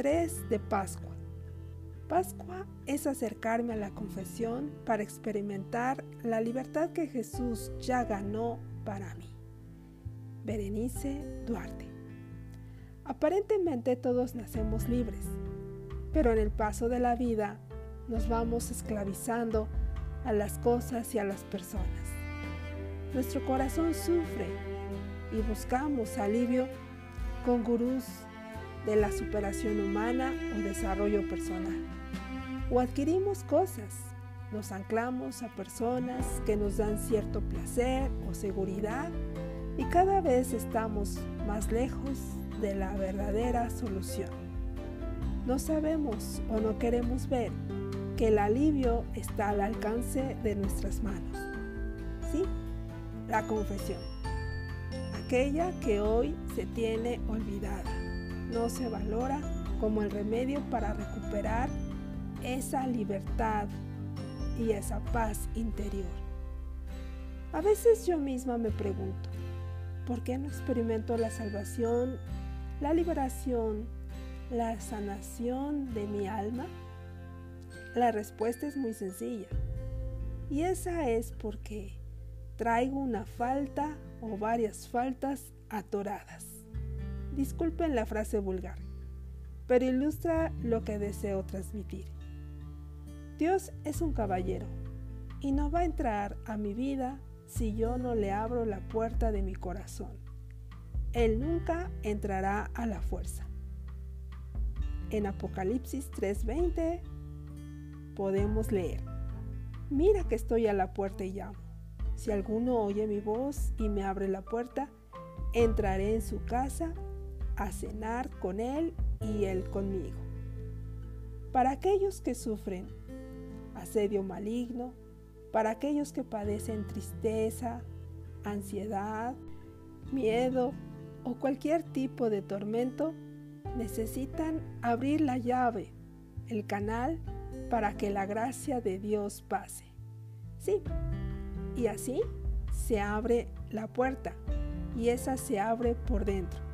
3 de Pascua. Pascua es acercarme a la confesión para experimentar la libertad que Jesús ya ganó para mí. Berenice Duarte. Aparentemente todos nacemos libres, pero en el paso de la vida nos vamos esclavizando a las cosas y a las personas. Nuestro corazón sufre y buscamos alivio con gurús de la superación humana o desarrollo personal. O adquirimos cosas, nos anclamos a personas que nos dan cierto placer o seguridad y cada vez estamos más lejos de la verdadera solución. No sabemos o no queremos ver que el alivio está al alcance de nuestras manos. Sí, la confesión. Aquella que hoy se tiene olvidada. No se valora como el remedio para recuperar esa libertad y esa paz interior. A veces yo misma me pregunto, ¿por qué no experimento la salvación, la liberación, la sanación de mi alma? La respuesta es muy sencilla. Y esa es porque traigo una falta o varias faltas atoradas. Disculpen la frase vulgar, pero ilustra lo que deseo transmitir. Dios es un caballero y no va a entrar a mi vida si yo no le abro la puerta de mi corazón. Él nunca entrará a la fuerza. En Apocalipsis 3:20 podemos leer, mira que estoy a la puerta y llamo. Si alguno oye mi voz y me abre la puerta, entraré en su casa a cenar con él y él conmigo. Para aquellos que sufren asedio maligno, para aquellos que padecen tristeza, ansiedad, miedo o cualquier tipo de tormento, necesitan abrir la llave, el canal para que la gracia de Dios pase. Sí, y así se abre la puerta y esa se abre por dentro.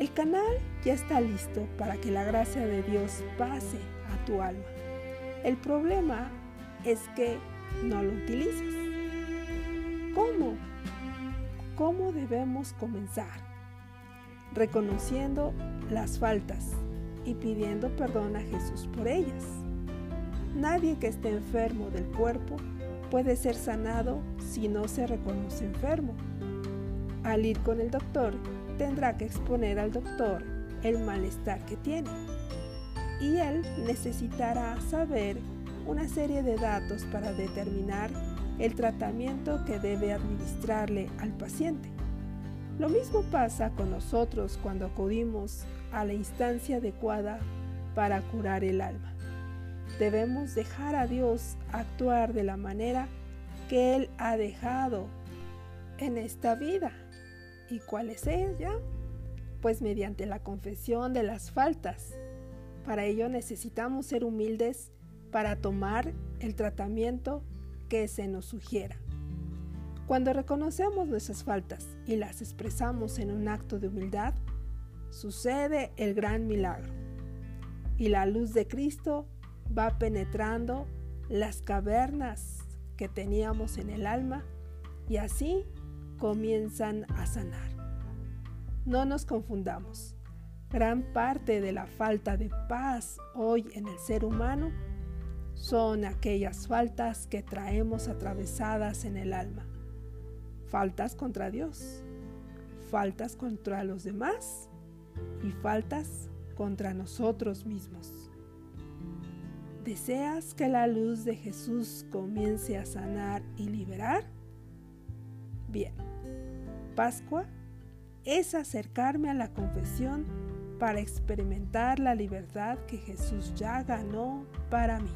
El canal ya está listo para que la gracia de Dios pase a tu alma. El problema es que no lo utilizas. ¿Cómo? ¿Cómo debemos comenzar? Reconociendo las faltas y pidiendo perdón a Jesús por ellas. Nadie que esté enfermo del cuerpo puede ser sanado si no se reconoce enfermo. Al ir con el doctor, tendrá que exponer al doctor el malestar que tiene. Y él necesitará saber una serie de datos para determinar el tratamiento que debe administrarle al paciente. Lo mismo pasa con nosotros cuando acudimos a la instancia adecuada para curar el alma debemos dejar a Dios actuar de la manera que Él ha dejado en esta vida. ¿Y cuál es ella? Pues mediante la confesión de las faltas. Para ello necesitamos ser humildes para tomar el tratamiento que se nos sugiera. Cuando reconocemos nuestras faltas y las expresamos en un acto de humildad, sucede el gran milagro. Y la luz de Cristo va penetrando las cavernas que teníamos en el alma y así comienzan a sanar. No nos confundamos. Gran parte de la falta de paz hoy en el ser humano son aquellas faltas que traemos atravesadas en el alma. Faltas contra Dios, faltas contra los demás y faltas contra nosotros mismos. ¿Deseas que la luz de Jesús comience a sanar y liberar? Bien, Pascua es acercarme a la confesión para experimentar la libertad que Jesús ya ganó para mí.